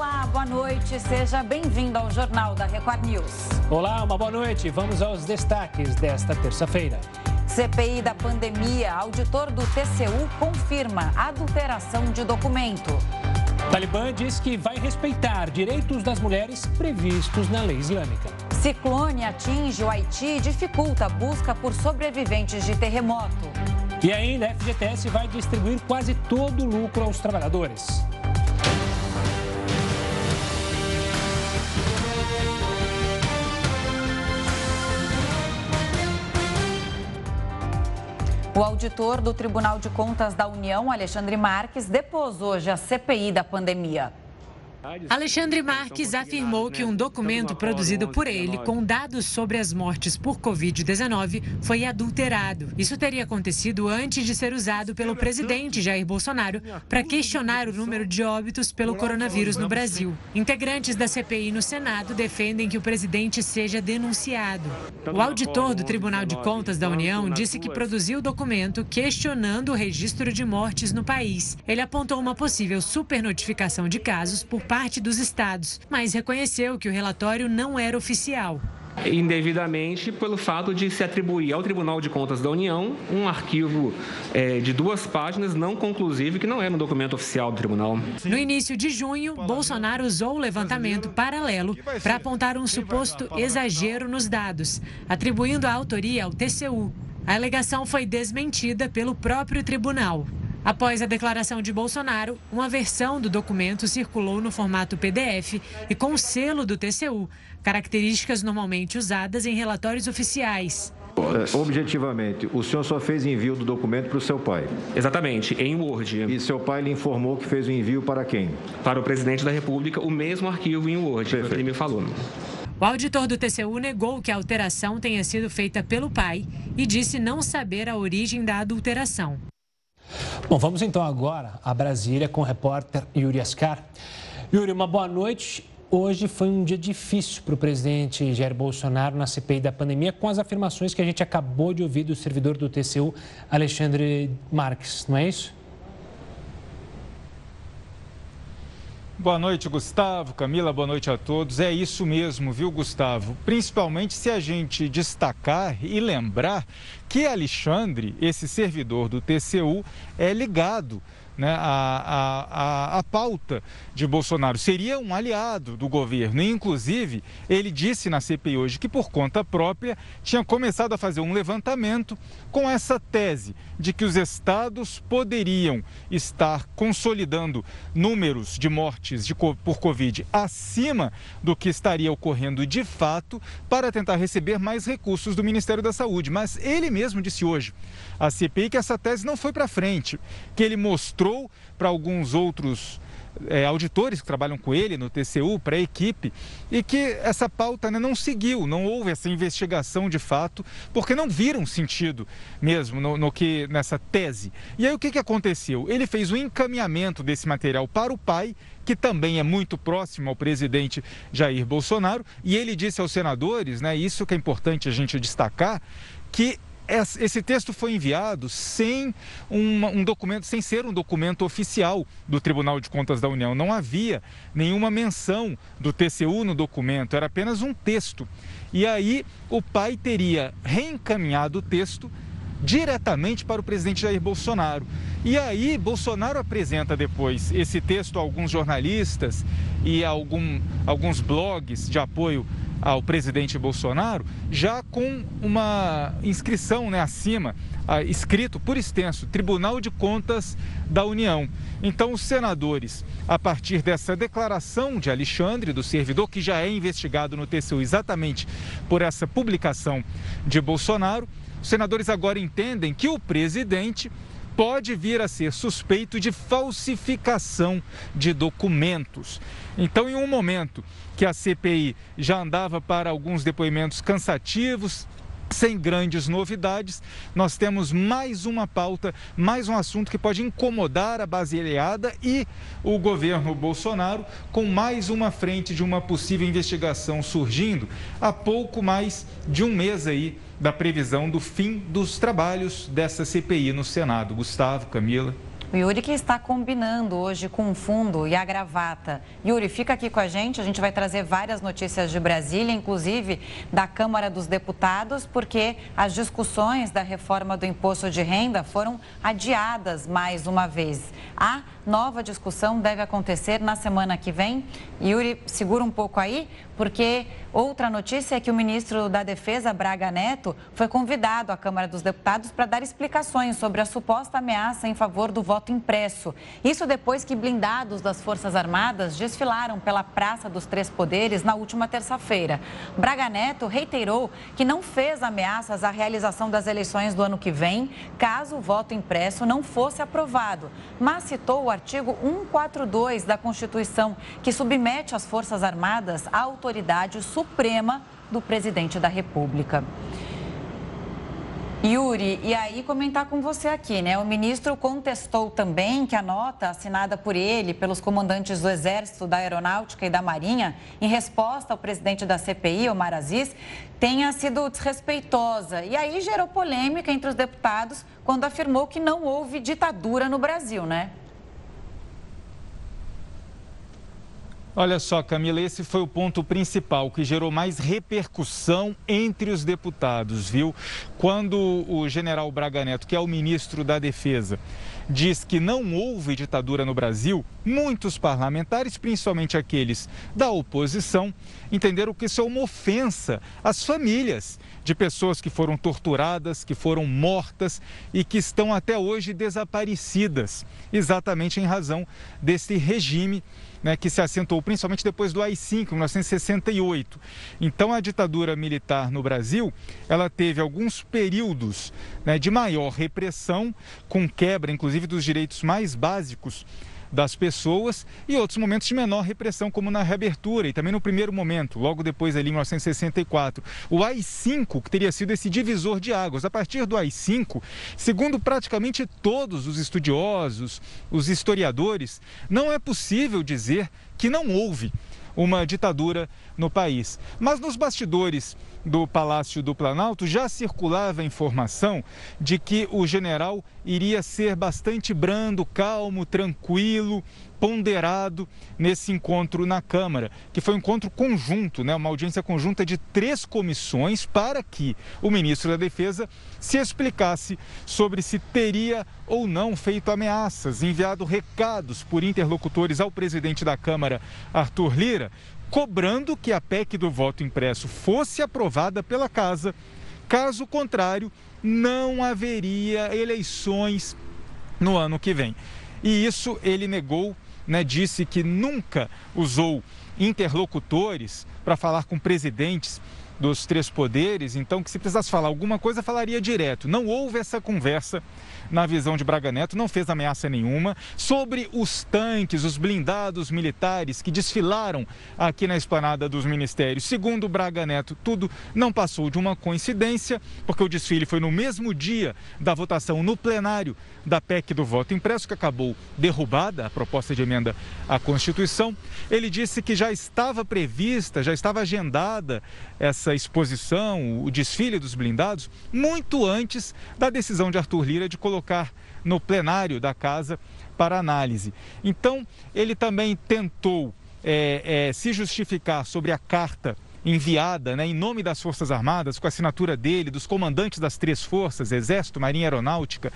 Olá, boa noite. Seja bem-vindo ao Jornal da Record News. Olá, uma boa noite. Vamos aos destaques desta terça-feira. CPI da pandemia. Auditor do TCU confirma adulteração de documento. Talibã diz que vai respeitar direitos das mulheres previstos na lei islâmica. Ciclone atinge o Haiti e dificulta a busca por sobreviventes de terremoto. E ainda a FGTS vai distribuir quase todo o lucro aos trabalhadores. O auditor do Tribunal de Contas da União, Alexandre Marques, depôs hoje a CPI da pandemia. Alexandre Marques afirmou que um documento produzido por ele com dados sobre as mortes por Covid-19 foi adulterado. Isso teria acontecido antes de ser usado pelo presidente Jair Bolsonaro para questionar o número de óbitos pelo coronavírus no Brasil. Integrantes da CPI no Senado defendem que o presidente seja denunciado. O auditor do Tribunal de Contas da União disse que produziu o documento questionando o registro de mortes no país. Ele apontou uma possível supernotificação de casos por parte dos estados, mas reconheceu que o relatório não era oficial indevidamente pelo fato de se atribuir ao Tribunal de Contas da União um arquivo é, de duas páginas não conclusivo que não era um documento oficial do tribunal. No início de junho, Bolsonaro usou o levantamento paralelo para apontar um suposto exagero nos dados, atribuindo a autoria ao TCU. A alegação foi desmentida pelo próprio tribunal. Após a declaração de Bolsonaro, uma versão do documento circulou no formato PDF e com o selo do TCU, características normalmente usadas em relatórios oficiais. Objetivamente, o senhor só fez envio do documento para o seu pai? Exatamente, em Word. E seu pai lhe informou que fez o envio para quem? Para o presidente da República, o mesmo arquivo em Word, que ele me falou. O auditor do TCU negou que a alteração tenha sido feita pelo pai e disse não saber a origem da adulteração. Bom, vamos então agora a Brasília com o repórter Yuri Ascar. Yuri, uma boa noite. Hoje foi um dia difícil para o presidente Jair Bolsonaro na CPI da pandemia, com as afirmações que a gente acabou de ouvir do servidor do TCU, Alexandre Marques, não é isso? Boa noite, Gustavo, Camila, boa noite a todos. É isso mesmo, viu, Gustavo? Principalmente se a gente destacar e lembrar que Alexandre, esse servidor do TCU, é ligado né, a, a, a, pauta de Bolsonaro. Seria um aliado do governo. E, inclusive, ele disse na CPI hoje que, por conta própria, tinha começado a fazer um levantamento com essa tese de que os estados poderiam estar consolidando números de mortes de, por Covid acima do que estaria ocorrendo de fato para tentar receber mais recursos do Ministério da Saúde. Mas ele mesmo disse hoje à CPI que essa tese não foi para frente, que ele mostrou para alguns outros é, auditores que trabalham com ele no TCU, para a equipe, e que essa pauta né, não seguiu, não houve essa investigação de fato, porque não viram sentido mesmo no, no que nessa tese. E aí o que, que aconteceu? Ele fez o um encaminhamento desse material para o pai, que também é muito próximo ao presidente Jair Bolsonaro, e ele disse aos senadores, né, isso que é importante a gente destacar, que esse texto foi enviado sem um, um, documento, sem ser um documento oficial do Tribunal de Contas da União. Não havia nenhuma menção do TCU no documento, era apenas um texto. E aí o pai teria reencaminhado o texto diretamente para o presidente Jair Bolsonaro. E aí, Bolsonaro apresenta depois esse texto a alguns jornalistas e a algum, alguns blogs de apoio ao presidente Bolsonaro, já com uma inscrição né, acima, ah, escrito por extenso, Tribunal de Contas da União. Então, os senadores, a partir dessa declaração de Alexandre, do servidor, que já é investigado no TCU exatamente por essa publicação de Bolsonaro, os senadores agora entendem que o presidente pode vir a ser suspeito de falsificação de documentos. Então, em um momento que a CPI já andava para alguns depoimentos cansativos, sem grandes novidades, nós temos mais uma pauta, mais um assunto que pode incomodar a base aliada e o governo Bolsonaro, com mais uma frente de uma possível investigação surgindo há pouco mais de um mês aí da previsão do fim dos trabalhos dessa CPI no Senado. Gustavo, Camila. O Yuri que está combinando hoje com o fundo e a gravata. Yuri, fica aqui com a gente, a gente vai trazer várias notícias de Brasília, inclusive da Câmara dos Deputados, porque as discussões da reforma do imposto de renda foram adiadas mais uma vez. A nova discussão deve acontecer na semana que vem. Yuri, segura um pouco aí, porque outra notícia é que o ministro da Defesa, Braga Neto, foi convidado à Câmara dos Deputados para dar explicações sobre a suposta ameaça em favor do voto impresso. Isso depois que blindados das Forças Armadas desfilaram pela Praça dos Três Poderes na última terça-feira. Braga Neto reiterou que não fez ameaças à realização das eleições do ano que vem, caso o voto impresso não fosse aprovado, mas citou o artigo 142 da Constituição, que submete as Forças Armadas à autoridade autoridade suprema do presidente da República. Yuri, e aí comentar com você aqui, né? O ministro contestou também que a nota assinada por ele, pelos comandantes do Exército, da Aeronáutica e da Marinha, em resposta ao presidente da CPI, Omar Aziz, tenha sido desrespeitosa. E aí gerou polêmica entre os deputados quando afirmou que não houve ditadura no Brasil, né? Olha só, Camila, esse foi o ponto principal que gerou mais repercussão entre os deputados, viu? Quando o general Braga Neto, que é o ministro da Defesa, diz que não houve ditadura no Brasil, muitos parlamentares, principalmente aqueles da oposição, entenderam que isso é uma ofensa às famílias de pessoas que foram torturadas, que foram mortas e que estão até hoje desaparecidas, exatamente em razão desse regime né, que se assentou principalmente depois do AI-5, em 1968. Então, a ditadura militar no Brasil, ela teve alguns períodos né, de maior repressão, com quebra, inclusive, dos direitos mais básicos das pessoas e outros momentos de menor repressão, como na reabertura e também no primeiro momento, logo depois ali em 1964. O AI-5, que teria sido esse divisor de águas. A partir do AI-5, segundo praticamente todos os estudiosos, os historiadores, não é possível dizer que não houve uma ditadura no país. Mas nos bastidores do Palácio do Planalto já circulava a informação de que o general iria ser bastante brando, calmo, tranquilo, ponderado nesse encontro na Câmara, que foi um encontro conjunto, né, uma audiência conjunta de três comissões para que o ministro da Defesa se explicasse sobre se teria ou não feito ameaças, enviado recados por interlocutores ao presidente da Câmara, Arthur Lira, cobrando que a PEC do voto impresso fosse aprovada pela Casa. Caso contrário, não haveria eleições no ano que vem. E isso ele negou, né, disse que nunca usou interlocutores para falar com presidentes dos três poderes, então que se precisasse falar alguma coisa, falaria direto. Não houve essa conversa na visão de Braga Neto, não fez ameaça nenhuma. Sobre os tanques, os blindados militares que desfilaram aqui na esplanada dos ministérios, segundo Braga Neto, tudo não passou de uma coincidência, porque o desfile foi no mesmo dia da votação no plenário da PEC do voto impresso, que acabou derrubada a proposta de emenda à Constituição. Ele disse que já estava prevista, já estava agendada essa exposição, o desfile dos blindados, muito antes da decisão de Arthur Lira de colocar no plenário da casa para análise. Então, ele também tentou é, é, se justificar sobre a carta enviada né, em nome das Forças Armadas, com a assinatura dele, dos comandantes das três forças, Exército, Marinha Aeronáutica,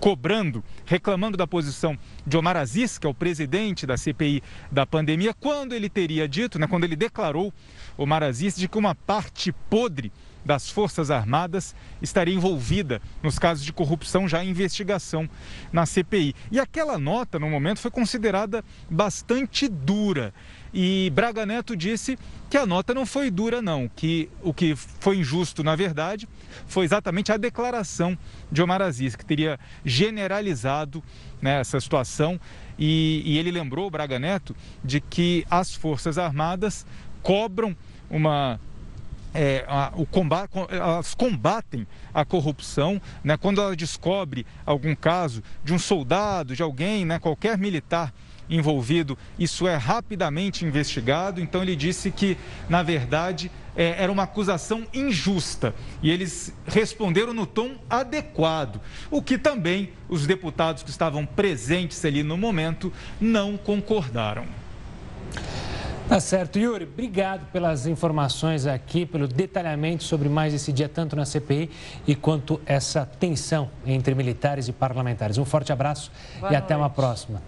cobrando, reclamando da posição de Omar Aziz, que é o presidente da CPI da pandemia, quando ele teria dito, né, quando ele declarou, Omar Aziz, de que uma parte podre das Forças Armadas estaria envolvida nos casos de corrupção já em investigação na CPI. E aquela nota, no momento, foi considerada bastante dura. E Braga Neto disse que a nota não foi dura, não, que o que foi injusto, na verdade, foi exatamente a declaração de Omar Aziz, que teria generalizado né, essa situação. E, e ele lembrou, Braga Neto, de que as Forças Armadas cobram uma é, a, o combate, elas combatem a corrupção, né? quando ela descobre algum caso de um soldado, de alguém, né? qualquer militar envolvido, isso é rapidamente investigado. Então, ele disse que, na verdade, é, era uma acusação injusta e eles responderam no tom adequado, o que também os deputados que estavam presentes ali no momento não concordaram. Tá certo. Yuri, obrigado pelas informações aqui, pelo detalhamento sobre mais esse dia, tanto na CPI e quanto essa tensão entre militares e parlamentares. Um forte abraço Boa e noite. até uma próxima.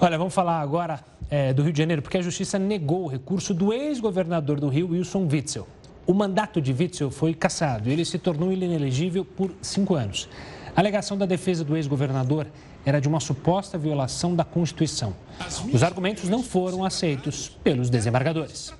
Olha, vamos falar agora é, do Rio de Janeiro, porque a Justiça negou o recurso do ex-governador do Rio, Wilson Witzel. O mandato de Witzel foi cassado e ele se tornou inelegível por cinco anos. A alegação da defesa do ex-governador era de uma suposta violação da Constituição. Os argumentos não foram aceitos pelos desembargadores.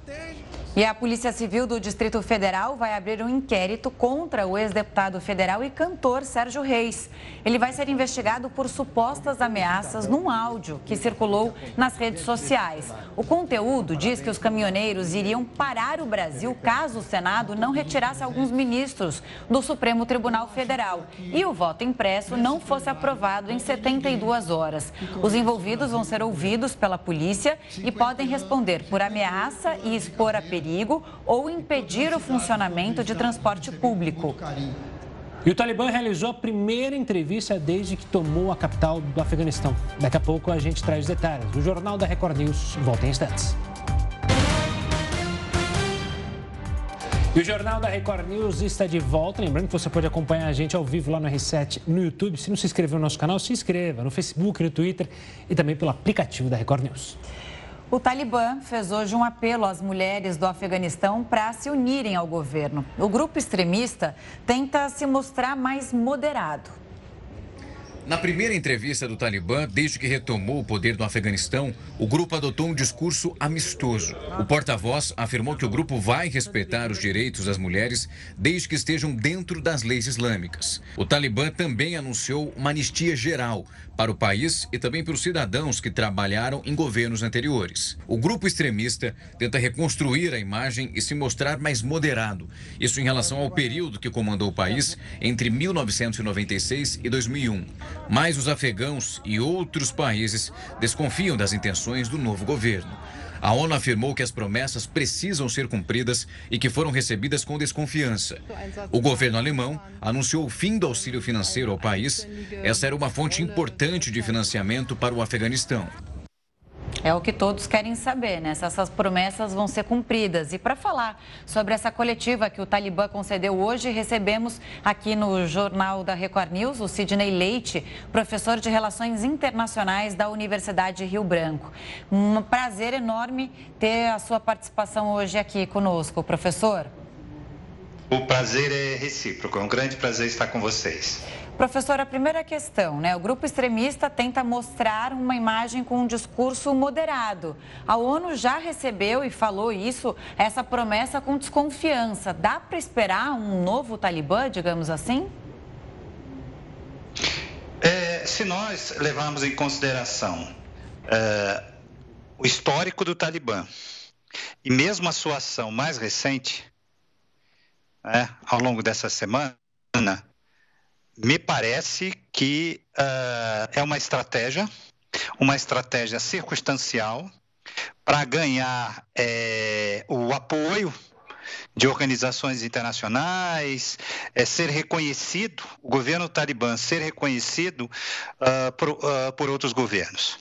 E a Polícia Civil do Distrito Federal vai abrir um inquérito contra o ex-deputado federal e cantor Sérgio Reis. Ele vai ser investigado por supostas ameaças num áudio que circulou nas redes sociais. O conteúdo diz que os caminhoneiros iriam parar o Brasil caso o Senado não retirasse alguns ministros do Supremo Tribunal Federal e o voto impresso não fosse aprovado em 72 horas. Os envolvidos vão ser ouvidos pela polícia e podem responder por ameaça e expor a perigo perigo ou impedir o funcionamento de transporte público. E o Talibã realizou a primeira entrevista desde que tomou a capital do Afeganistão. Daqui a pouco a gente traz os detalhes. O Jornal da Record News volta em instantes. E o Jornal da Record News está de volta. Lembrando que você pode acompanhar a gente ao vivo lá no R7 no YouTube. Se não se inscreveu no nosso canal, se inscreva no Facebook, no Twitter e também pelo aplicativo da Record News. O Talibã fez hoje um apelo às mulheres do Afeganistão para se unirem ao governo. O grupo extremista tenta se mostrar mais moderado. Na primeira entrevista do Talibã, desde que retomou o poder no Afeganistão, o grupo adotou um discurso amistoso. O porta-voz afirmou que o grupo vai respeitar os direitos das mulheres desde que estejam dentro das leis islâmicas. O Talibã também anunciou uma anistia geral para o país e também para os cidadãos que trabalharam em governos anteriores. O grupo extremista tenta reconstruir a imagem e se mostrar mais moderado, isso em relação ao período que comandou o país entre 1996 e 2001. Mas os afegãos e outros países desconfiam das intenções do novo governo. A ONU afirmou que as promessas precisam ser cumpridas e que foram recebidas com desconfiança. O governo alemão anunciou o fim do auxílio financeiro ao país. Essa era uma fonte importante de financiamento para o Afeganistão. É o que todos querem saber, né? Se essas promessas vão ser cumpridas. E para falar sobre essa coletiva que o Talibã concedeu hoje, recebemos aqui no Jornal da Record News o Sidney Leite, professor de Relações Internacionais da Universidade Rio Branco. Um prazer enorme ter a sua participação hoje aqui conosco, professor. O prazer é recíproco, é um grande prazer estar com vocês. Professor, a primeira questão, né? O grupo extremista tenta mostrar uma imagem com um discurso moderado. A ONU já recebeu e falou isso, essa promessa com desconfiança. Dá para esperar um novo Talibã, digamos assim? É, se nós levarmos em consideração é, o histórico do Talibã e mesmo a sua ação mais recente, é, ao longo dessa semana, me parece que uh, é uma estratégia, uma estratégia circunstancial para ganhar é, o apoio de organizações internacionais, é, ser reconhecido, o governo talibã ser reconhecido uh, por, uh, por outros governos.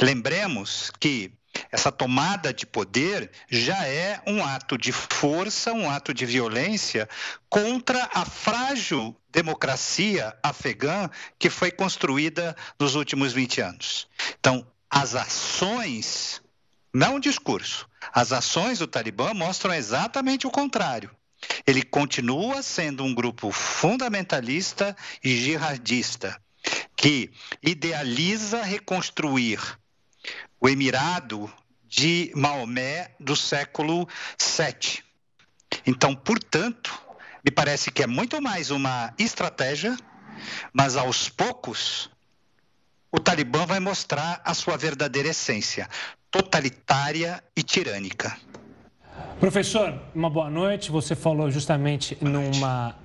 Lembremos que essa tomada de poder já é um ato de força, um ato de violência contra a frágil democracia afegã que foi construída nos últimos 20 anos. Então, as ações, não o discurso, as ações do Talibã mostram exatamente o contrário. Ele continua sendo um grupo fundamentalista e jihadista que idealiza reconstruir o Emirado de Maomé do século VII. Então, portanto, me parece que é muito mais uma estratégia, mas aos poucos o Talibã vai mostrar a sua verdadeira essência, totalitária e tirânica. Professor, uma boa noite. Você falou justamente numa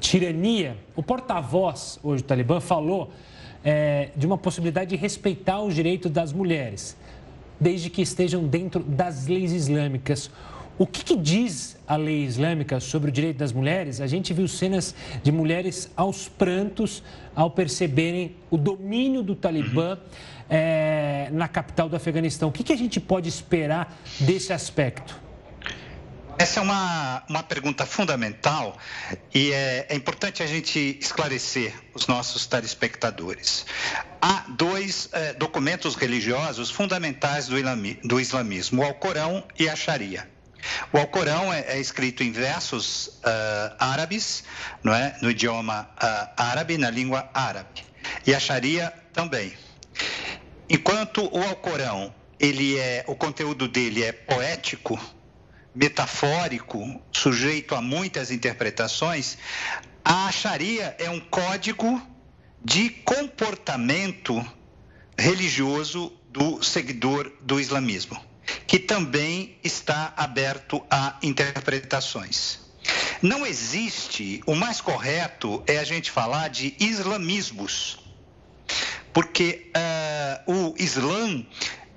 tirania. O porta-voz hoje do Talibã falou é, de uma possibilidade de respeitar os direitos das mulheres, desde que estejam dentro das leis islâmicas. O que, que, diz a lei islâmica sobre o direito das mulheres? A gente viu cenas de mulheres aos prantos ao perceberem o domínio do Talibã é, na capital do Afeganistão. O que, que a gente pode esperar desse aspecto? Essa é uma, uma pergunta fundamental e é, é importante a gente esclarecer os nossos telespectadores. Há dois é, documentos religiosos fundamentais do, ilami, do islamismo, o Alcorão e a Sharia. O Alcorão é, é escrito em versos uh, árabes, não é? no idioma uh, árabe, na língua árabe. E a Sharia também. Enquanto o Alcorão, ele é, o conteúdo dele é poético, metafórico, sujeito a muitas interpretações, a Sharia é um código de comportamento religioso do seguidor do islamismo, que também está aberto a interpretações. Não existe, o mais correto é a gente falar de islamismos, porque uh, o Islã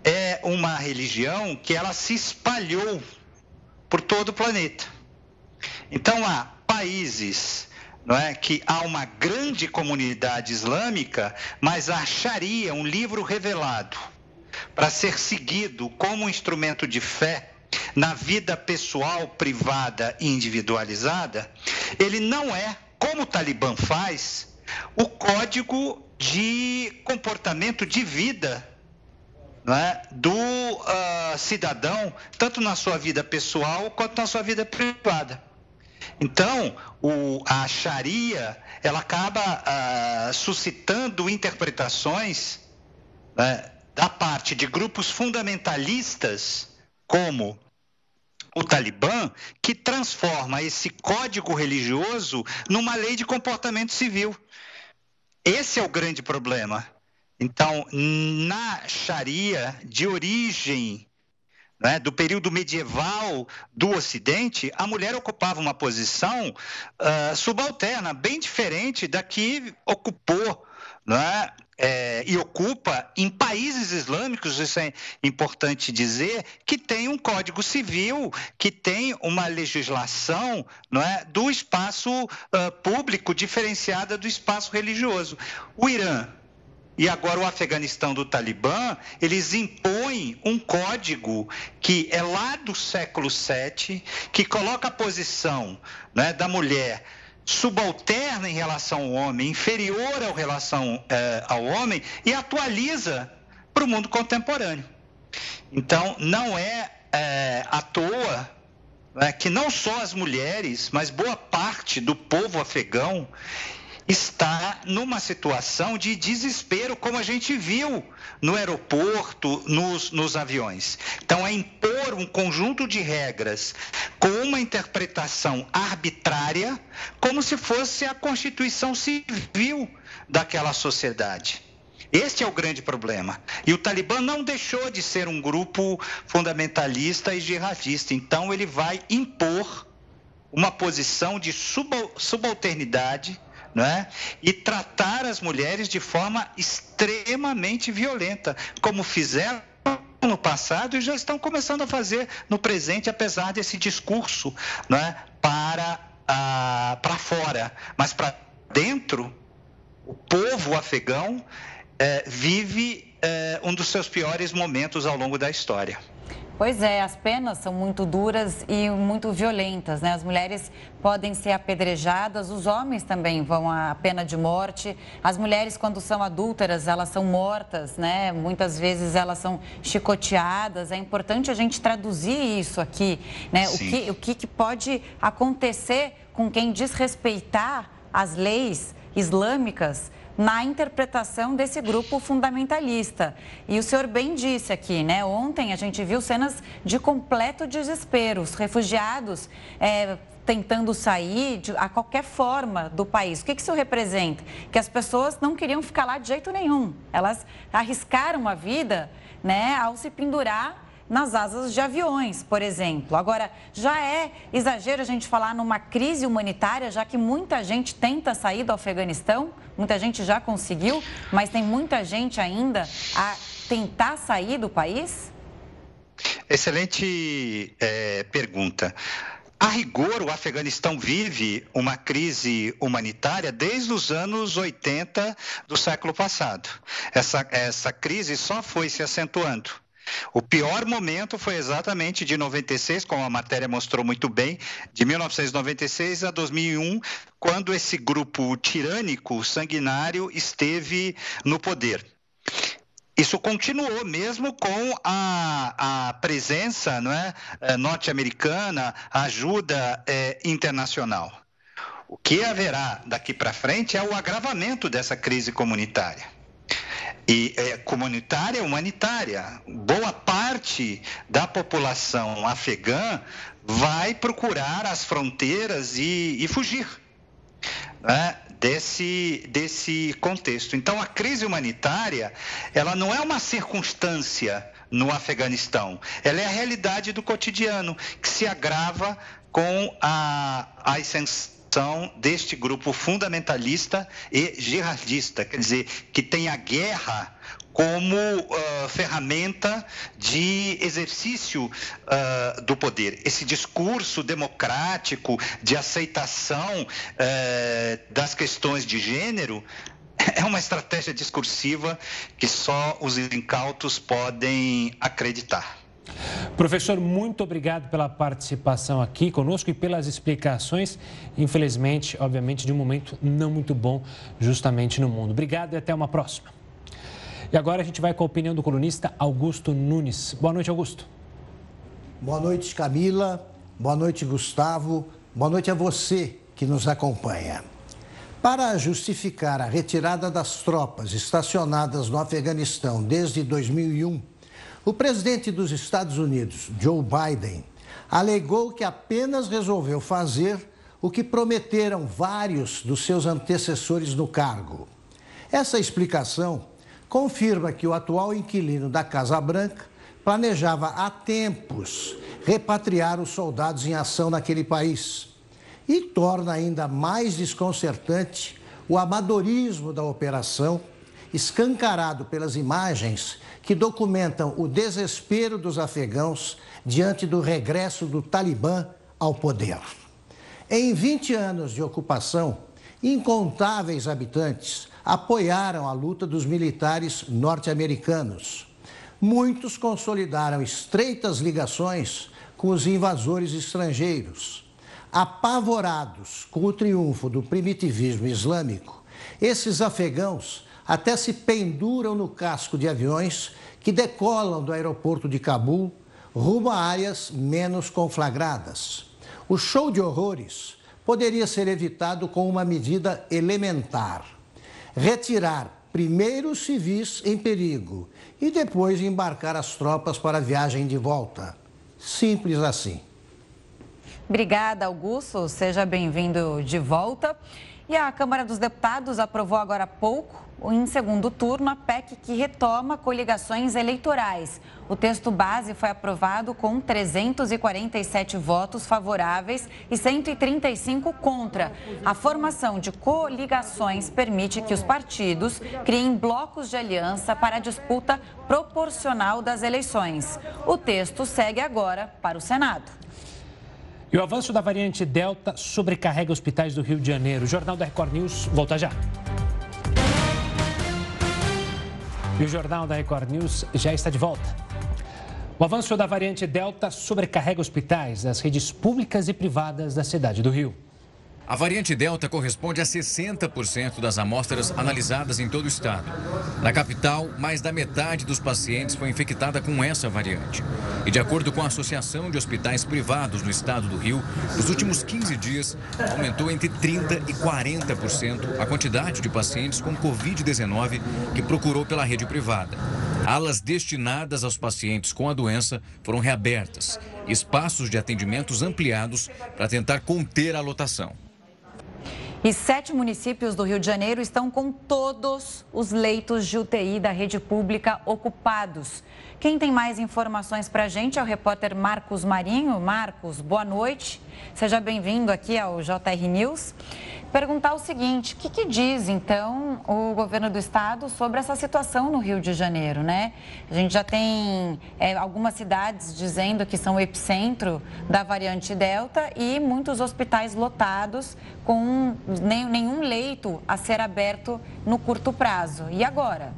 é uma religião que ela se espalhou por todo o planeta. Então há países não é, que há uma grande comunidade islâmica, mas a Sharia, um livro revelado, para ser seguido como um instrumento de fé na vida pessoal, privada e individualizada, ele não é, como o Talibã faz, o código de comportamento de vida é, do uh, cidadão, tanto na sua vida pessoal quanto na sua vida privada. Então, o, a Sharia ela acaba uh, suscitando interpretações né, da parte de grupos fundamentalistas, como o Talibã, que transforma esse código religioso numa lei de comportamento civil. Esse é o grande problema. Então, na Sharia, de origem né, do período medieval do Ocidente, a mulher ocupava uma posição uh, subalterna, bem diferente da que ocupou né, é, e ocupa em países islâmicos, isso é importante dizer, que tem um código civil, que tem uma legislação é, do espaço uh, público diferenciada do espaço religioso. O Irã, e agora o Afeganistão do Talibã, eles impõem um código que é lá do século VII, que coloca a posição né, da mulher subalterna em relação ao homem, inferior ao relação eh, ao homem, e atualiza para o mundo contemporâneo. Então, não é, é à toa né, que não só as mulheres, mas boa parte do povo afegão está numa situação de desespero, como a gente viu no aeroporto, nos, nos aviões. Então, é impor um conjunto de regras com uma interpretação arbitrária, como se fosse a constituição civil daquela sociedade. Este é o grande problema. E o Talibã não deixou de ser um grupo fundamentalista e jihadista. Então, ele vai impor uma posição de subalternidade né? e tratar as mulheres de forma extremamente violenta, como fizeram no passado e já estão começando a fazer no presente, apesar desse discurso né? para, ah, para fora. Mas para dentro, o povo afegão eh, vive eh, um dos seus piores momentos ao longo da história. Pois é, as penas são muito duras e muito violentas, né? As mulheres podem ser apedrejadas, os homens também vão à pena de morte. As mulheres, quando são adúlteras, elas são mortas, né? Muitas vezes elas são chicoteadas. É importante a gente traduzir isso aqui, né? O que, o que pode acontecer com quem desrespeitar as leis islâmicas na interpretação desse grupo fundamentalista. E o senhor bem disse aqui, né? Ontem a gente viu cenas de completo desespero. Os refugiados é, tentando sair de, a qualquer forma do país. O que, que isso representa? Que as pessoas não queriam ficar lá de jeito nenhum. Elas arriscaram a vida né, ao se pendurar nas asas de aviões, por exemplo. Agora, já é exagero a gente falar numa crise humanitária, já que muita gente tenta sair do Afeganistão, muita gente já conseguiu, mas tem muita gente ainda a tentar sair do país? Excelente é, pergunta. A rigor, o Afeganistão vive uma crise humanitária desde os anos 80 do século passado. Essa, essa crise só foi se acentuando. O pior momento foi exatamente de 96, como a matéria mostrou muito bem, de 1996 a 2001, quando esse grupo tirânico, sanguinário, esteve no poder. Isso continuou mesmo com a, a presença não é, é norte-americana, ajuda é, internacional. O que haverá daqui para frente é o agravamento dessa crise comunitária. E é, comunitária humanitária. Boa parte da população afegã vai procurar as fronteiras e, e fugir. Né? desse, desse contexto. Então, a crise humanitária, ela não é uma circunstância no Afeganistão, ela é a realidade do cotidiano, que se agrava com a, a ascensão deste grupo fundamentalista e jihadista, quer dizer, que tem a guerra como uh, ferramenta de exercício uh, do poder. Esse discurso democrático de aceitação uh, das questões de gênero é uma estratégia discursiva que só os incautos podem acreditar. Professor, muito obrigado pela participação aqui conosco e pelas explicações. Infelizmente, obviamente, de um momento não muito bom justamente no mundo. Obrigado e até uma próxima. E agora a gente vai com a opinião do colunista Augusto Nunes. Boa noite, Augusto. Boa noite, Camila. Boa noite, Gustavo. Boa noite a você que nos acompanha. Para justificar a retirada das tropas estacionadas no Afeganistão desde 2001, o presidente dos Estados Unidos, Joe Biden, alegou que apenas resolveu fazer o que prometeram vários dos seus antecessores no cargo. Essa explicação confirma que o atual inquilino da Casa Branca planejava há tempos repatriar os soldados em ação naquele país e torna ainda mais desconcertante o amadorismo da operação, escancarado pelas imagens que documentam o desespero dos afegãos diante do regresso do Talibã ao poder. Em 20 anos de ocupação, incontáveis habitantes apoiaram a luta dos militares norte-americanos. Muitos consolidaram estreitas ligações com os invasores estrangeiros. Apavorados com o triunfo do primitivismo islâmico, esses afegãos até se penduram no casco de aviões que decolam do aeroporto de Cabul rumo a áreas menos conflagradas. O show de horrores poderia ser evitado com uma medida elementar retirar primeiro os civis em perigo e depois embarcar as tropas para a viagem de volta. Simples assim. Obrigada, Augusto. Seja bem-vindo de volta. E a Câmara dos Deputados aprovou agora há pouco em segundo turno, a PEC que retoma coligações eleitorais. O texto base foi aprovado com 347 votos favoráveis e 135 contra. A formação de coligações permite que os partidos criem blocos de aliança para a disputa proporcional das eleições. O texto segue agora para o Senado. E o avanço da variante Delta sobrecarrega hospitais do Rio de Janeiro. O Jornal da Record News volta já. E o Jornal da Record News já está de volta. O avanço da variante Delta sobrecarrega hospitais das redes públicas e privadas da cidade do Rio. A variante Delta corresponde a 60% das amostras analisadas em todo o estado. Na capital, mais da metade dos pacientes foi infectada com essa variante. E de acordo com a Associação de Hospitais Privados no estado do Rio, nos últimos 15 dias, aumentou entre 30% e 40% a quantidade de pacientes com Covid-19 que procurou pela rede privada. Alas destinadas aos pacientes com a doença foram reabertas, espaços de atendimentos ampliados para tentar conter a lotação. E sete municípios do Rio de Janeiro estão com todos os leitos de UTI da rede pública ocupados. Quem tem mais informações para a gente é o repórter Marcos Marinho. Marcos, boa noite. Seja bem-vindo aqui ao JR News. Perguntar o seguinte: o que, que, diz então o governo do estado sobre essa situação no Rio de Janeiro, né? A gente já tem é, algumas cidades dizendo que são o epicentro da variante Delta e muitos hospitais lotados com nenhum leito a ser aberto no curto prazo. E agora?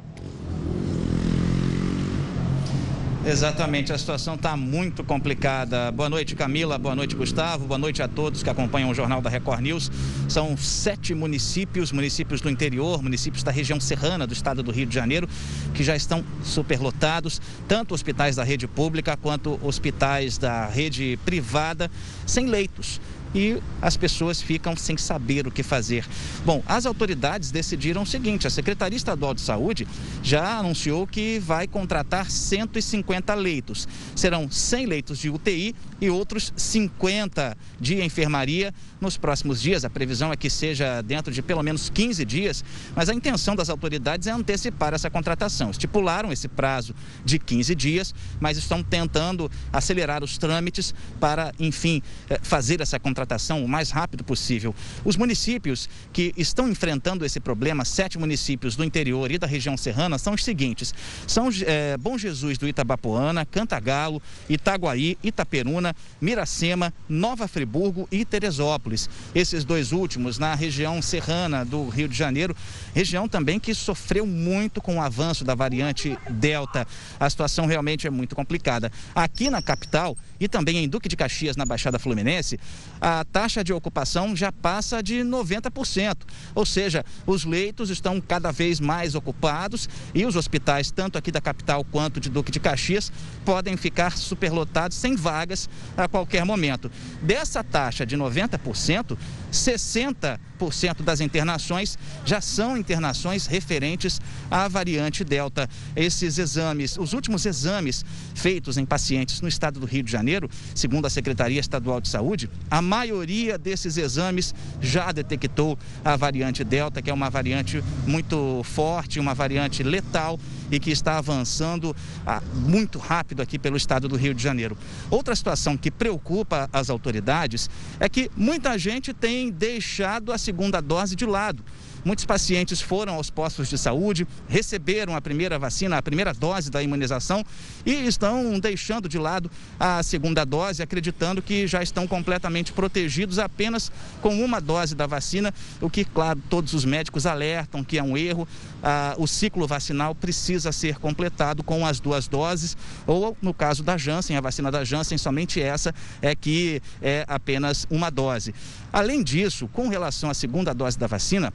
Exatamente, a situação está muito complicada. Boa noite, Camila. Boa noite, Gustavo. Boa noite a todos que acompanham o Jornal da Record News. São sete municípios, municípios do interior, municípios da região serrana do estado do Rio de Janeiro, que já estão superlotados, tanto hospitais da rede pública quanto hospitais da rede privada, sem leitos e as pessoas ficam sem saber o que fazer. Bom, as autoridades decidiram o seguinte: a Secretaria Estadual de Saúde já anunciou que vai contratar 150 leitos. Serão 100 leitos de UTI e outros 50 de enfermaria nos próximos dias. A previsão é que seja dentro de pelo menos 15 dias, mas a intenção das autoridades é antecipar essa contratação. Estipularam esse prazo de 15 dias, mas estão tentando acelerar os trâmites para, enfim, eh, fazer essa contratação contratação o mais rápido possível. Os municípios que estão enfrentando esse problema, sete municípios do interior e da região serrana, são os seguintes: são é, Bom Jesus do Itabapoana, Cantagalo, Itaguaí, Itaperuna, Miracema, Nova Friburgo e Teresópolis. Esses dois últimos na região serrana do Rio de Janeiro, região também que sofreu muito com o avanço da variante Delta. A situação realmente é muito complicada. Aqui na capital e também em Duque de Caxias, na Baixada Fluminense, a taxa de ocupação já passa de 90%. Ou seja, os leitos estão cada vez mais ocupados e os hospitais, tanto aqui da capital quanto de Duque de Caxias, podem ficar superlotados sem vagas a qualquer momento. Dessa taxa de 90%, 60% das internações já são internações referentes à variante Delta. Esses exames, os últimos exames feitos em pacientes no estado do Rio de Janeiro, segundo a Secretaria Estadual de Saúde, a maioria desses exames já detectou a variante Delta, que é uma variante muito forte, uma variante letal e que está avançando ah, muito rápido aqui pelo estado do Rio de Janeiro. Outra situação que preocupa as autoridades é que muita gente tem deixado a segunda dose de lado. Muitos pacientes foram aos postos de saúde, receberam a primeira vacina, a primeira dose da imunização e estão deixando de lado a segunda dose, acreditando que já estão completamente protegidos apenas com uma dose da vacina, o que, claro, todos os médicos alertam que é um erro. Ah, o ciclo vacinal precisa ser completado com as duas doses, ou no caso da Janssen, a vacina da Janssen, somente essa é que é apenas uma dose. Além disso, com relação à segunda dose da vacina,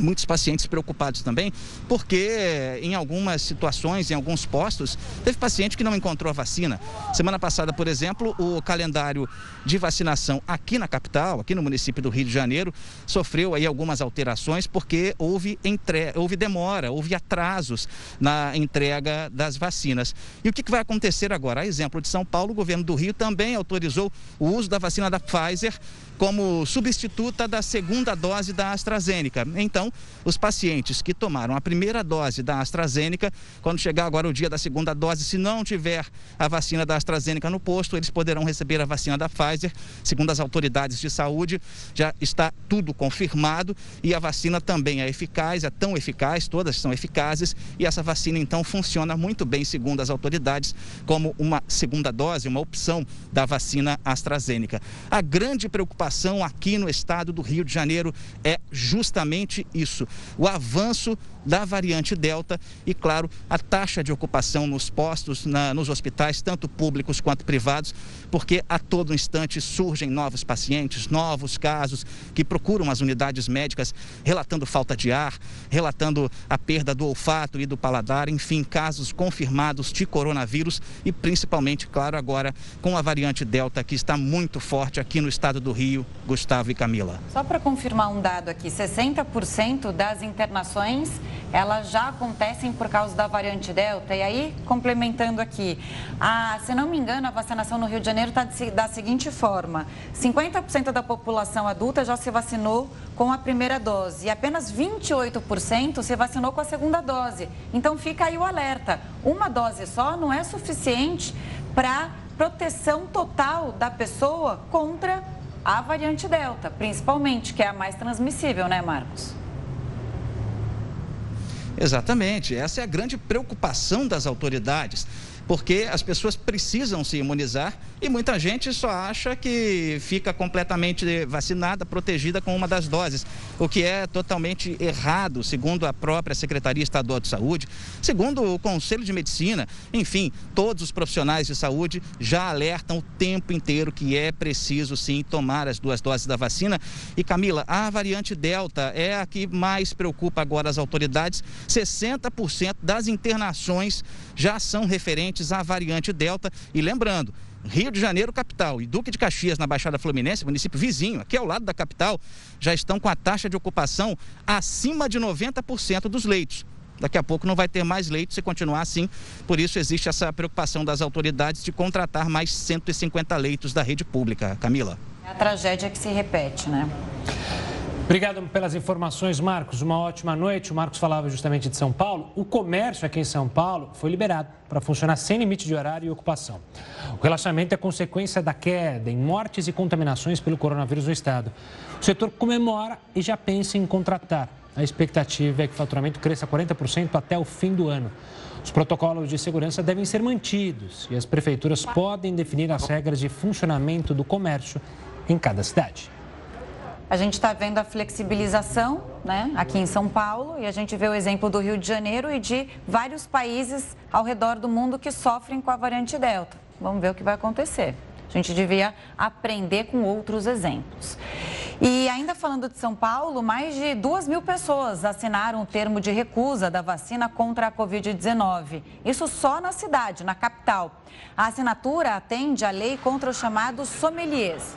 muitos pacientes preocupados também, porque em algumas situações, em alguns postos, teve paciente que não encontrou a vacina. Semana passada, por exemplo, o calendário de vacinação aqui na capital, aqui no município do Rio de Janeiro, sofreu aí algumas alterações porque houve, entre... houve demora, houve atrasos na entrega das vacinas. E o que vai acontecer agora? A exemplo de São Paulo, o governo do Rio também autorizou o uso da vacina da Pfizer como substituta da segunda dose da AstraZeneca. Então, os pacientes que tomaram a primeira dose da AstraZeneca, quando chegar agora o dia da segunda dose, se não tiver a vacina da AstraZeneca no posto, eles poderão receber a vacina da Pfizer. Segundo as autoridades de saúde, já está tudo confirmado e a vacina também é eficaz, é tão eficaz, todas são eficazes e essa vacina então funciona muito bem, segundo as autoridades, como uma segunda dose, uma opção da vacina AstraZeneca. A grande preocupação aqui no estado do Rio de Janeiro. É justamente isso: o avanço da variante Delta e, claro, a taxa de ocupação nos postos, na, nos hospitais, tanto públicos quanto privados, porque a todo instante surgem novos pacientes, novos casos que procuram as unidades médicas relatando falta de ar, relatando a perda do olfato e do paladar, enfim, casos confirmados de coronavírus e principalmente, claro, agora com a variante Delta que está muito forte aqui no estado do Rio Gustavo e Camila. Só para confirmar um dado aqui, 60% 28% das internações elas já acontecem por causa da variante Delta. E aí, complementando aqui, a, se não me engano, a vacinação no Rio de Janeiro está da seguinte forma: 50% da população adulta já se vacinou com a primeira dose e apenas 28% se vacinou com a segunda dose. Então fica aí o alerta: uma dose só não é suficiente para proteção total da pessoa contra a variante Delta, principalmente, que é a mais transmissível, né, Marcos? Exatamente, essa é a grande preocupação das autoridades porque as pessoas precisam se imunizar e muita gente só acha que fica completamente vacinada, protegida com uma das doses, o que é totalmente errado, segundo a própria Secretaria Estadual de Saúde, segundo o Conselho de Medicina, enfim, todos os profissionais de saúde já alertam o tempo inteiro que é preciso sim tomar as duas doses da vacina. E Camila, a variante Delta é a que mais preocupa agora as autoridades. 60% das internações já são referentes à variante Delta. E lembrando, Rio de Janeiro, capital, e Duque de Caxias, na Baixada Fluminense, município vizinho, aqui ao lado da capital, já estão com a taxa de ocupação acima de 90% dos leitos. Daqui a pouco não vai ter mais leitos se continuar assim. Por isso existe essa preocupação das autoridades de contratar mais 150 leitos da rede pública. Camila. É a tragédia que se repete, né? Obrigado pelas informações, Marcos. Uma ótima noite. O Marcos falava justamente de São Paulo. O comércio aqui em São Paulo foi liberado para funcionar sem limite de horário e ocupação. O relaxamento é consequência da queda em mortes e contaminações pelo coronavírus no estado. O setor comemora e já pensa em contratar. A expectativa é que o faturamento cresça 40% até o fim do ano. Os protocolos de segurança devem ser mantidos e as prefeituras podem definir as regras de funcionamento do comércio em cada cidade. A gente está vendo a flexibilização né, aqui em São Paulo e a gente vê o exemplo do Rio de Janeiro e de vários países ao redor do mundo que sofrem com a variante Delta. Vamos ver o que vai acontecer. A gente devia aprender com outros exemplos. E ainda falando de São Paulo, mais de duas mil pessoas assinaram o termo de recusa da vacina contra a Covid-19. Isso só na cidade, na capital. A assinatura atende à lei contra os chamados sommeliers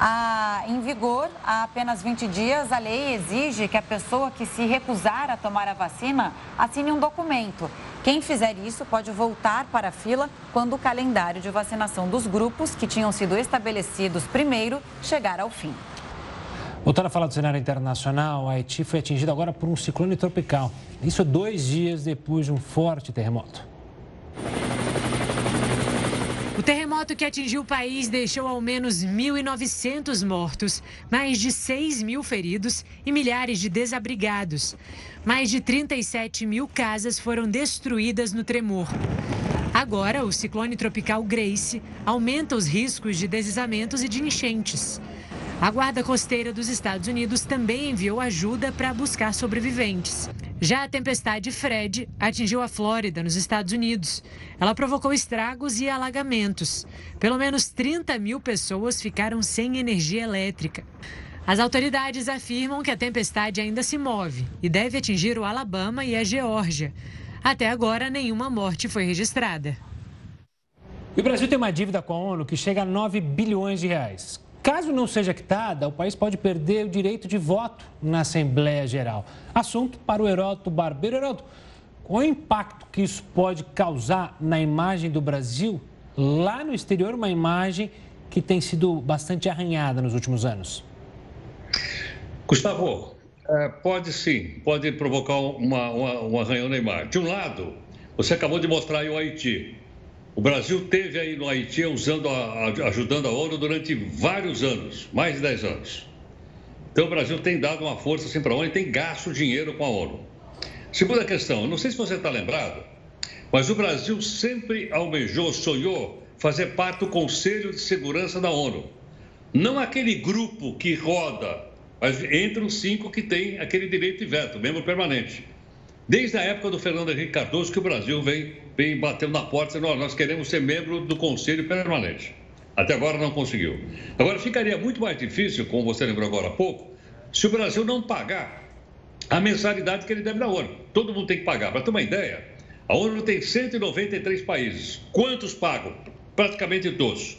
a, em vigor há apenas 20 dias, a lei exige que a pessoa que se recusar a tomar a vacina assine um documento. Quem fizer isso pode voltar para a fila quando o calendário de vacinação dos grupos que tinham sido estabelecidos primeiro chegar ao fim. Voltando a falar do cenário internacional, Haiti foi atingido agora por um ciclone tropical. Isso dois dias depois de um forte terremoto. O terremoto que atingiu o país deixou ao menos 1.900 mortos, mais de 6 mil feridos e milhares de desabrigados. Mais de 37 mil casas foram destruídas no tremor. Agora, o ciclone tropical Grace aumenta os riscos de deslizamentos e de enchentes. A Guarda Costeira dos Estados Unidos também enviou ajuda para buscar sobreviventes. Já a tempestade Fred atingiu a Flórida, nos Estados Unidos. Ela provocou estragos e alagamentos. Pelo menos 30 mil pessoas ficaram sem energia elétrica. As autoridades afirmam que a tempestade ainda se move e deve atingir o Alabama e a Geórgia. Até agora, nenhuma morte foi registrada. E o Brasil tem uma dívida com a ONU que chega a 9 bilhões de reais. Caso não seja quitada, o país pode perder o direito de voto na Assembleia Geral. Assunto para o Heródoto Barbeiro. Heródoto, qual o impacto que isso pode causar na imagem do Brasil lá no exterior, uma imagem que tem sido bastante arranhada nos últimos anos? Gustavo, é, pode sim, pode provocar uma, uma, um arranhão na imagem. De um lado, você acabou de mostrar aí o Haiti. O Brasil teve aí no Haiti usando a, ajudando a ONU durante vários anos, mais de 10 anos. Então o Brasil tem dado uma força assim para a ONU e tem gasto dinheiro com a ONU. Segunda questão, não sei se você está lembrado, mas o Brasil sempre almejou, sonhou fazer parte do Conselho de Segurança da ONU. Não aquele grupo que roda, mas entre os cinco que tem aquele direito de veto, membro permanente. Desde a época do Fernando Henrique Cardoso que o Brasil vem, vem batendo na porta dizendo, nós queremos ser membro do Conselho Permanente. Até agora não conseguiu. Agora ficaria muito mais difícil, como você lembrou agora há pouco, se o Brasil não pagar a mensalidade que ele deve da ONU. Todo mundo tem que pagar. Para ter uma ideia, a ONU tem 193 países. Quantos pagam? Praticamente todos.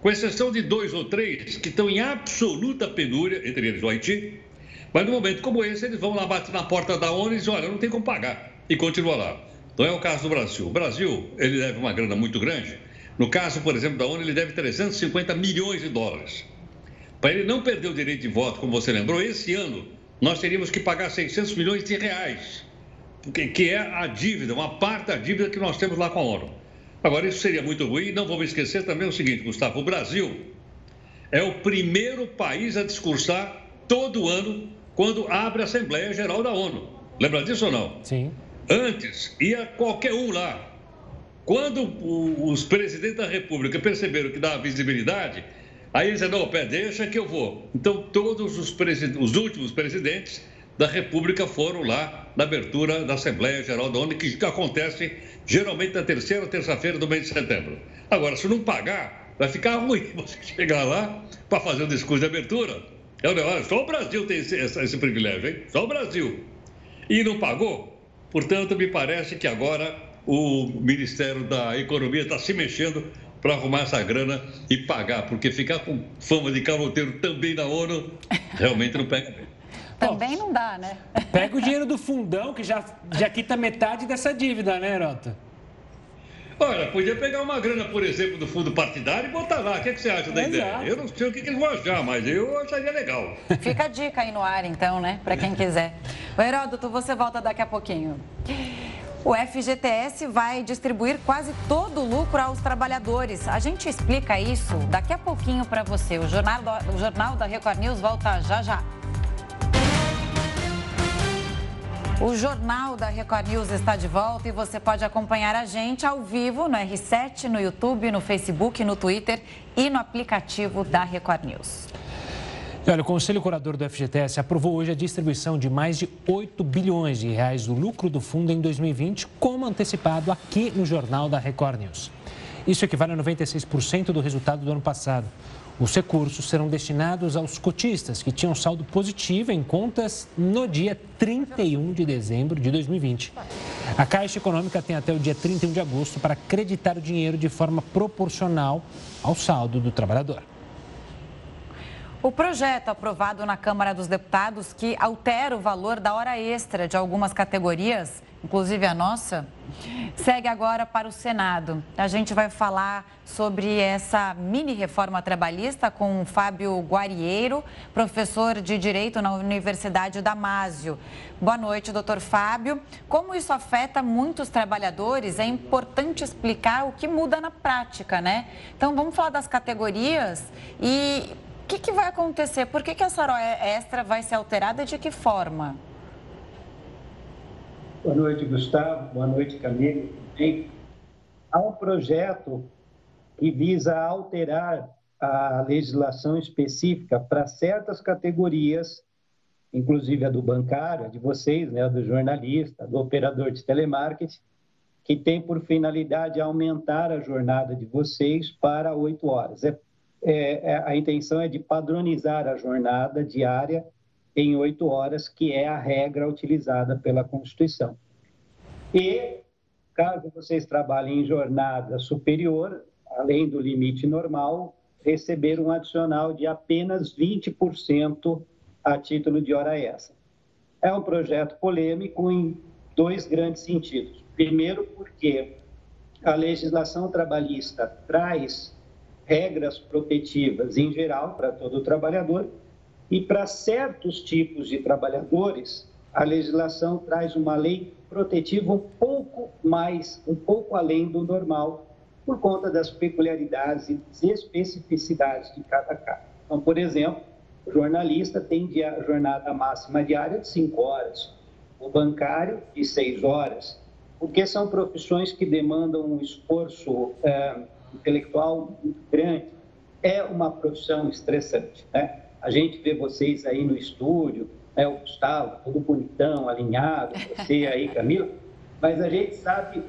Com exceção de dois ou três que estão em absoluta penúria, entre eles o Haiti, Mas no momento como esse, eles vão lá bater na porta da ONU e dizem, olha, não tem como pagar. E continua lá. Não é o caso do Brasil. O Brasil, ele deve uma grana muito grande. No caso, por exemplo, da ONU, ele deve 350 milhões de dólares. Para ele não perder o direito de voto, como você lembrou, esse ano nós teríamos que pagar 600 milhões de reais, que é a dívida, uma parte da dívida que nós temos lá com a ONU. Agora, isso seria muito ruim. Não vamos esquecer também o seguinte, Gustavo: o Brasil é o primeiro país a discursar todo ano quando abre a Assembleia Geral da ONU. Lembra disso ou não? Sim. Antes, ia qualquer um lá. Quando os presidentes da República perceberam que dava visibilidade, aí eles disseram, não, pé, deixa que eu vou. Então, todos os, os últimos presidentes da República foram lá na abertura da Assembleia Geral da ONU, que acontece geralmente na terceira ou terça-feira do mês de setembro. Agora, se não pagar, vai ficar ruim você chegar lá para fazer um discurso de abertura. É olha, só o Brasil tem esse, esse, esse privilégio, hein? Só o Brasil. E não pagou? Portanto, me parece que agora o Ministério da Economia está se mexendo para arrumar essa grana e pagar, porque ficar com fama de caloteiro também na ONU realmente não pega bem. Também não dá, né? Pega o dinheiro do fundão, que já, já quita metade dessa dívida, né, Herota? Olha, podia pegar uma grana, por exemplo, do fundo partidário e botar lá. O que, é que você acha da Exato. ideia? Eu não sei o que, que eles vão achar, mas eu acharia legal. Fica a dica aí no ar, então, né? Para quem quiser. O Heródoto, você volta daqui a pouquinho. O FGTS vai distribuir quase todo o lucro aos trabalhadores. A gente explica isso daqui a pouquinho para você. O Jornal, o Jornal da Record News volta já já. O Jornal da Record News está de volta e você pode acompanhar a gente ao vivo no R7, no YouTube, no Facebook, no Twitter e no aplicativo da Record News. Olha, o Conselho Curador do FGTS aprovou hoje a distribuição de mais de 8 bilhões de reais do lucro do fundo em 2020, como antecipado aqui no Jornal da Record News. Isso equivale a 96% do resultado do ano passado. Os recursos serão destinados aos cotistas que tinham saldo positivo em contas no dia 31 de dezembro de 2020. A Caixa Econômica tem até o dia 31 de agosto para acreditar o dinheiro de forma proporcional ao saldo do trabalhador. O projeto aprovado na Câmara dos Deputados, que altera o valor da hora extra de algumas categorias, inclusive a nossa, segue agora para o Senado. A gente vai falar sobre essa mini reforma trabalhista com o Fábio Guarieiro, professor de Direito na Universidade Damásio. Boa noite, doutor Fábio. Como isso afeta muitos trabalhadores, é importante explicar o que muda na prática, né? Então, vamos falar das categorias e que, que, vai acontecer? Por que, que essa hora extra vai ser alterada e de que forma? Boa noite, Gustavo. Boa noite, Camille. Há um projeto que visa alterar a legislação específica para certas categorias, inclusive a do bancário, a de vocês, né, a do jornalista, do operador de telemarketing, que tem por finalidade aumentar a jornada de vocês para oito horas. É, é, é, a intenção é de padronizar a jornada diária em oito horas, que é a regra utilizada pela Constituição. E, caso vocês trabalhem em jornada superior, além do limite normal, receber um adicional de apenas 20% a título de hora extra. É um projeto polêmico em dois grandes sentidos. Primeiro, porque a legislação trabalhista traz regras protetivas em geral para todo trabalhador, e para certos tipos de trabalhadores, a legislação traz uma lei protetiva um pouco mais, um pouco além do normal, por conta das peculiaridades e especificidades de cada caso. Então, por exemplo, o jornalista tem dia, jornada máxima diária de 5 horas, o bancário de 6 horas, porque são profissões que demandam um esforço é, intelectual muito grande. É uma profissão estressante, né? A gente vê vocês aí no estúdio, né, o Gustavo, todo bonitão, alinhado, você aí, Camila, mas a gente sabe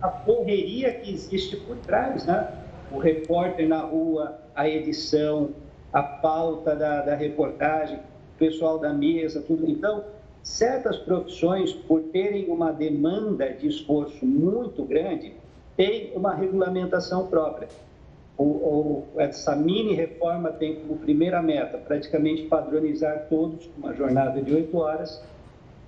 a correria que existe por trás, né? O repórter na rua, a edição, a pauta da, da reportagem, o pessoal da mesa, tudo. Então, certas profissões, por terem uma demanda de esforço muito grande, têm uma regulamentação própria. essa mini reforma tem como primeira meta praticamente padronizar todos com uma jornada de oito horas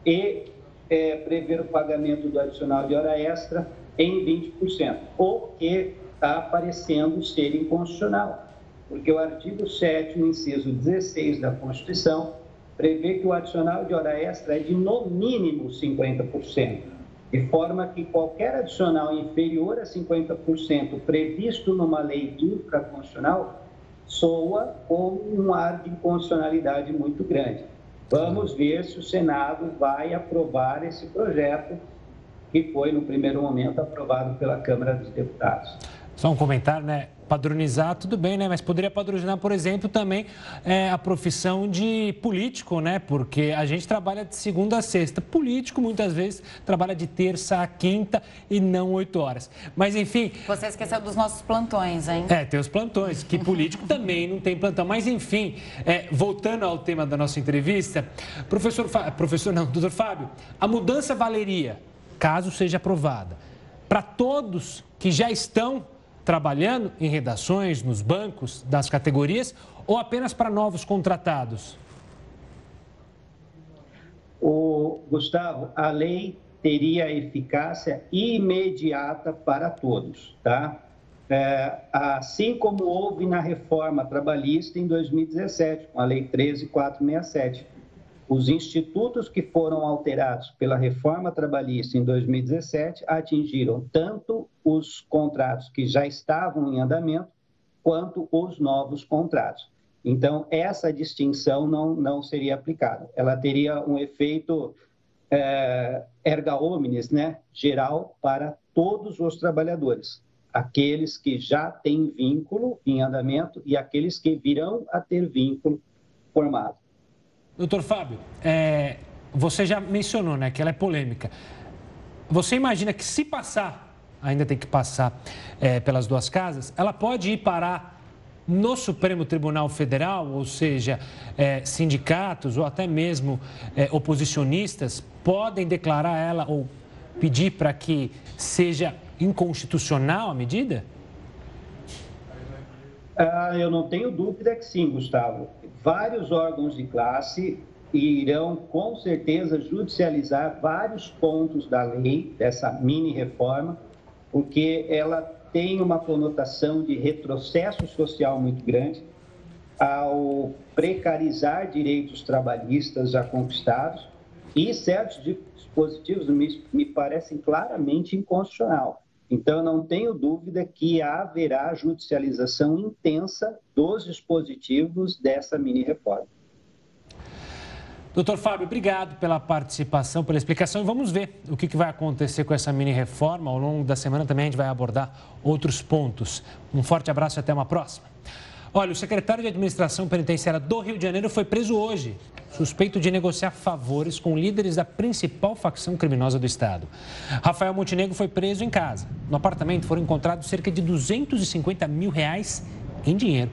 e é, prever o pagamento do adicional de hora extra em 20%, o que está aparecendo ser inconstitucional, porque o artigo 7 inciso 16 da Constituição, prevê que o adicional de hora extra é de no mínimo 50%, de forma que qualquer adicional inferior a 50% previsto numa lei infraconstitucional soa como um ar de inconstitucionalidade muito grande. Vamos ver se o Senado vai aprovar esse projeto que foi, no primeiro momento, aprovado pela Câmara dos Deputados. Só um comentário, né? Padronizar, tudo bem, né? Mas poderia padronizar, por exemplo, também é, a profissão de político, né? Porque a gente trabalha de segunda a sexta. Político, muitas vezes, trabalha de terça a quinta e não oito horas. Mas, enfim. Você esqueceu dos nossos plantões, hein? É, tem os plantões, que político também não tem plantão. Mas, enfim, é, voltando ao tema da nossa entrevista, professor, professor não, doutor Fábio, a mudança valeria, caso seja aprovada, para todos que já estão trabalhando em redações, nos bancos das categorias ou apenas para novos contratados? O Gustavo, a lei teria eficácia imediata para todos, tá? É, assim como houve na reforma trabalhista em 2017, com a Lei 13467. Os institutos que foram alterados pela reforma trabalhista em 2017 atingiram tanto os contratos que já estavam em andamento quanto os novos contratos. Então, essa distinção não, não seria aplicada. Ela teria um efeito é, erga omnes, né, geral para todos os trabalhadores, aqueles que já têm vínculo em andamento e aqueles que virão a ter vínculo formado. Doutor Fábio, é, você já mencionou né, que ela é polêmica. Você imagina que se passar, ainda tem que passar é, pelas duas casas, ela pode ir parar no Supremo Tribunal Federal, ou seja, é, sindicatos ou até mesmo é, oposicionistas podem declarar ela ou pedir para que seja inconstitucional a medida? Ah, eu não tenho dúvida que sim, Gustavo vários órgãos de classe irão com certeza judicializar vários pontos da lei, dessa mini reforma, porque ela tem uma conotação de retrocesso social muito grande ao precarizar direitos trabalhistas já conquistados e certos dispositivos me, me parecem claramente inconstitucional. Então, não tenho dúvida que haverá judicialização intensa dos dispositivos dessa mini-reforma. Doutor Fábio, obrigado pela participação, pela explicação. E vamos ver o que vai acontecer com essa mini-reforma. Ao longo da semana também a gente vai abordar outros pontos. Um forte abraço e até uma próxima. Olha, o secretário de Administração Penitenciária do Rio de Janeiro foi preso hoje, suspeito de negociar favores com líderes da principal facção criminosa do estado. Rafael Montenegro foi preso em casa. No apartamento foram encontrados cerca de 250 mil reais em dinheiro.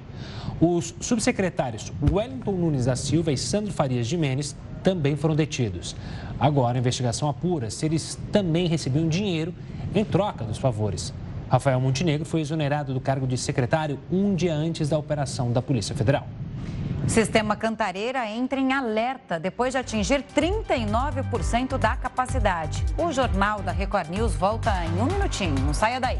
Os subsecretários Wellington Nunes da Silva e Sandro Farias de Menes também foram detidos. Agora a investigação apura se eles também recebiam dinheiro em troca dos favores. Rafael Montenegro foi exonerado do cargo de secretário um dia antes da operação da Polícia Federal. Sistema Cantareira entra em alerta depois de atingir 39% da capacidade. O Jornal da Record News volta em um minutinho. Não saia daí.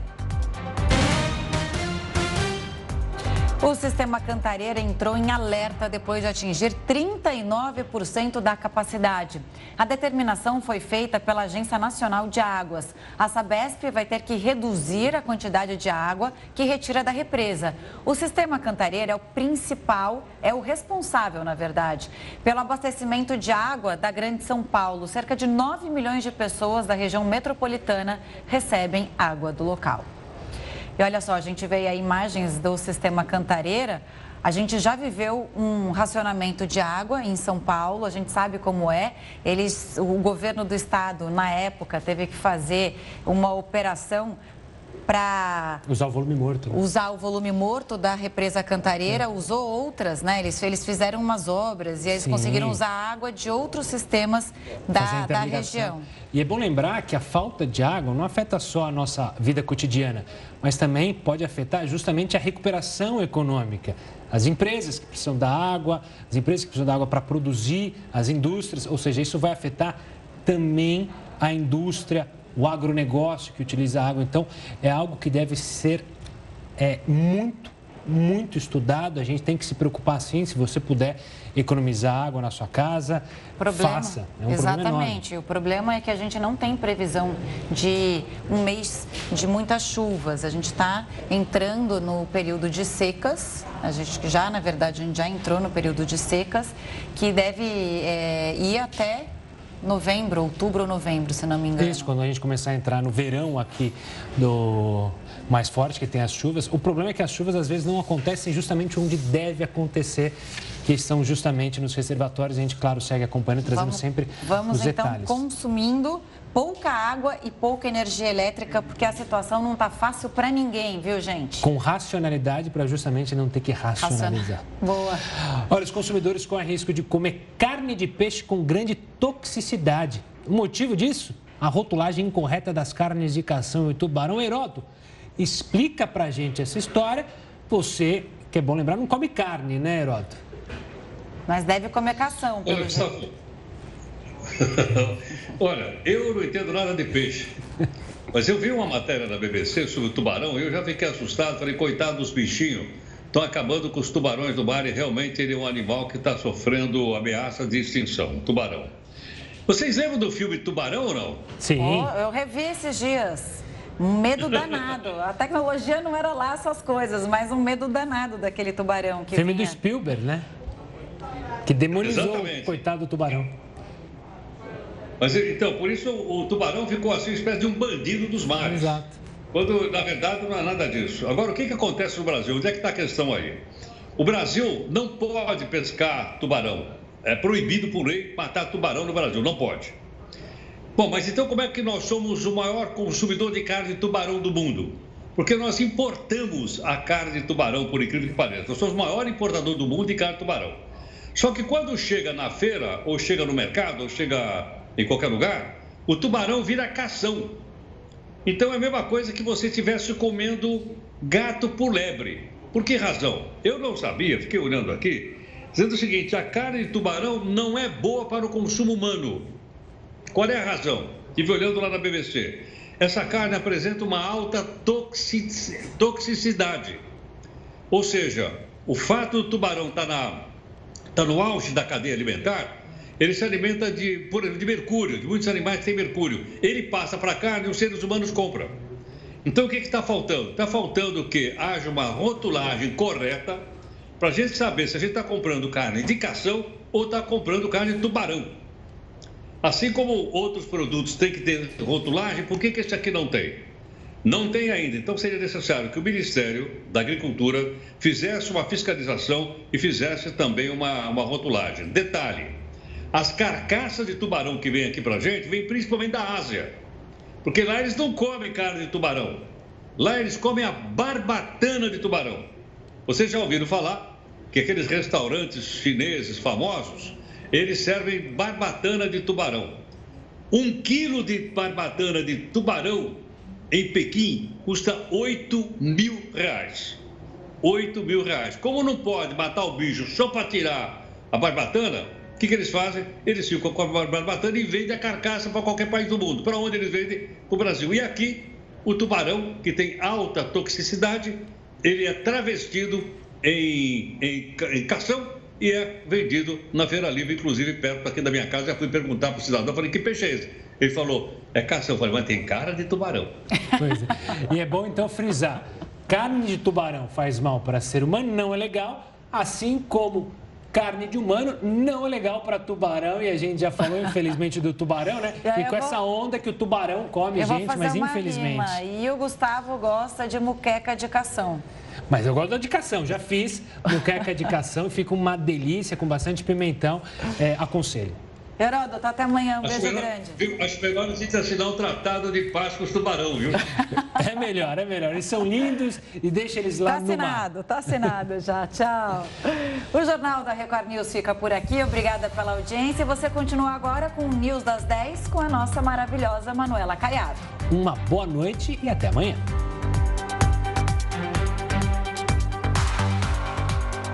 O sistema Cantareira entrou em alerta depois de atingir 39% da capacidade. A determinação foi feita pela Agência Nacional de Águas. A Sabesp vai ter que reduzir a quantidade de água que retira da represa. O sistema Cantareira é o principal, é o responsável, na verdade, pelo abastecimento de água da Grande São Paulo. Cerca de 9 milhões de pessoas da região metropolitana recebem água do local. E olha só, a gente vê aí imagens do sistema Cantareira. A gente já viveu um racionamento de água em São Paulo, a gente sabe como é. Eles, o governo do estado, na época, teve que fazer uma operação para usar o volume morto. Né? Usar o volume morto da represa Cantareira, é. usou outras, né? Eles, eles fizeram umas obras e eles Sim. conseguiram usar água de outros sistemas da, da região. E é bom lembrar que a falta de água não afeta só a nossa vida cotidiana, mas também pode afetar justamente a recuperação econômica. As empresas que precisam da água, as empresas que precisam da água para produzir, as indústrias, ou seja, isso vai afetar também a indústria, o agronegócio que utiliza água. Então, é algo que deve ser é, muito, muito estudado. A gente tem que se preocupar sim, se você puder economizar água na sua casa, problema, faça. É um exatamente. Problema o problema é que a gente não tem previsão de um mês de muitas chuvas. A gente está entrando no período de secas. A gente já, na verdade, a gente já entrou no período de secas, que deve é, ir até novembro, outubro ou novembro, se não me engano. Isso, quando a gente começar a entrar no verão aqui do mais forte, que tem as chuvas. O problema é que as chuvas às vezes não acontecem justamente onde deve acontecer, que são justamente nos reservatórios. A gente, claro, segue acompanhando, trazendo vamos, sempre vamos, os então, detalhes. Vamos, então, consumindo pouca água e pouca energia elétrica, porque a situação não está fácil para ninguém, viu, gente? Com racionalidade para justamente não ter que racionalizar. Boa. Olha, os consumidores correm risco de comer carne de peixe com grande toxicidade. O motivo disso? A rotulagem incorreta das carnes de cação e tubarão. Heroto, explica para gente essa história. Você, que é bom lembrar, não come carne, né, Heroto? Mas deve comer cação, pelo Olha, jeito. Olha, eu não entendo nada de peixe. Mas eu vi uma matéria na BBC sobre o tubarão e eu já fiquei assustado. Falei, coitado dos bichinhos. Estão acabando com os tubarões do mar e realmente ele é um animal que está sofrendo ameaça de extinção. Tubarão. Vocês lembram do filme Tubarão ou não? Sim. Oh, eu revi esses dias. Um medo danado. A tecnologia não era lá essas coisas, mas um medo danado daquele tubarão que Filme vinha. do Spielberg, né? Que demonizou Exatamente. o coitado do tubarão. Mas então, por isso o tubarão ficou assim, uma espécie de um bandido dos mares. Exato. Quando, na verdade, não é nada disso. Agora, o que, que acontece no Brasil? Onde é que está a questão aí? O Brasil não pode pescar tubarão. É proibido por lei matar tubarão no Brasil, não pode. Bom, mas então como é que nós somos o maior consumidor de carne de tubarão do mundo? Porque nós importamos a carne de tubarão, por incrível que pareça. Nós somos o maior importador do mundo de carne de tubarão. Só que quando chega na feira, ou chega no mercado, ou chega em qualquer lugar, o tubarão vira cação. Então é a mesma coisa que você estivesse comendo gato por lebre. Por que razão? Eu não sabia, fiquei olhando aqui, dizendo o seguinte: a carne de tubarão não é boa para o consumo humano. Qual é a razão? Estive olhando lá na BBC. Essa carne apresenta uma alta toxicidade. Ou seja, o fato do tubarão estar tá tá no auge da cadeia alimentar ele se alimenta de, por de mercúrio, de muitos animais que têm mercúrio. Ele passa para a carne e os seres humanos compram. Então, o que está faltando? Está faltando que haja uma rotulagem correta para a gente saber se a gente está comprando carne de cação ou está comprando carne de tubarão. Assim como outros produtos têm que ter rotulagem, por que, que esse aqui não tem? Não tem ainda. Então, seria necessário que o Ministério da Agricultura fizesse uma fiscalização e fizesse também uma, uma rotulagem. Detalhe: as carcaças de tubarão que vêm aqui para a gente vêm principalmente da Ásia. Porque lá eles não comem carne de tubarão. Lá eles comem a barbatana de tubarão. Vocês já ouviram falar que aqueles restaurantes chineses famosos, eles servem barbatana de tubarão. Um quilo de barbatana de tubarão em Pequim custa 8 mil reais. 8 mil reais. Como não pode matar o bicho só para tirar a barbatana, o que, que eles fazem? Eles ficam com a barbatana e vendem a carcaça para qualquer país do mundo. Para onde eles vendem? Para o Brasil. E aqui, o tubarão, que tem alta toxicidade, ele é travestido em, em, em cação e é vendido na Feira Livre, inclusive perto aqui da minha casa. Já fui perguntar para o cidadão, falei, que peixe é esse? Ele falou, é cação. Eu falei, mas tem cara de tubarão. Pois é. E é bom então frisar, carne de tubarão faz mal para ser humano, não é legal, assim como carne de humano não é legal para tubarão e a gente já falou infelizmente do tubarão, né? E com vou... essa onda que o tubarão come eu gente, mas infelizmente. Rima. E o Gustavo gosta de muqueca de cação. Mas eu gosto da indicação, já fiz muqueca de cação, fica uma delícia com bastante pimentão, é, aconselho. Heródoto, até amanhã. Um beijo melhor, grande. Viu, acho melhor a gente assinar um tratado de paz com os tubarão, viu? é melhor, é melhor. Eles são lindos e deixa eles lá tá no assinado, mar. Tá assinado já. Tchau. O Jornal da Record News fica por aqui. Obrigada pela audiência. Você continua agora com o News das 10 com a nossa maravilhosa Manuela Caiado. Uma boa noite e até amanhã.